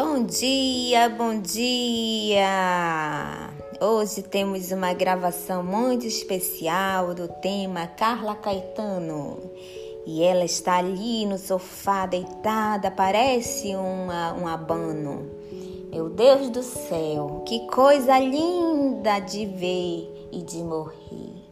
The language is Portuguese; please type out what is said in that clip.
Bom dia, bom dia! Hoje temos uma gravação muito especial do tema Carla Caetano. E ela está ali no sofá deitada, parece uma, um abano. Meu Deus do céu, que coisa linda de ver e de morrer.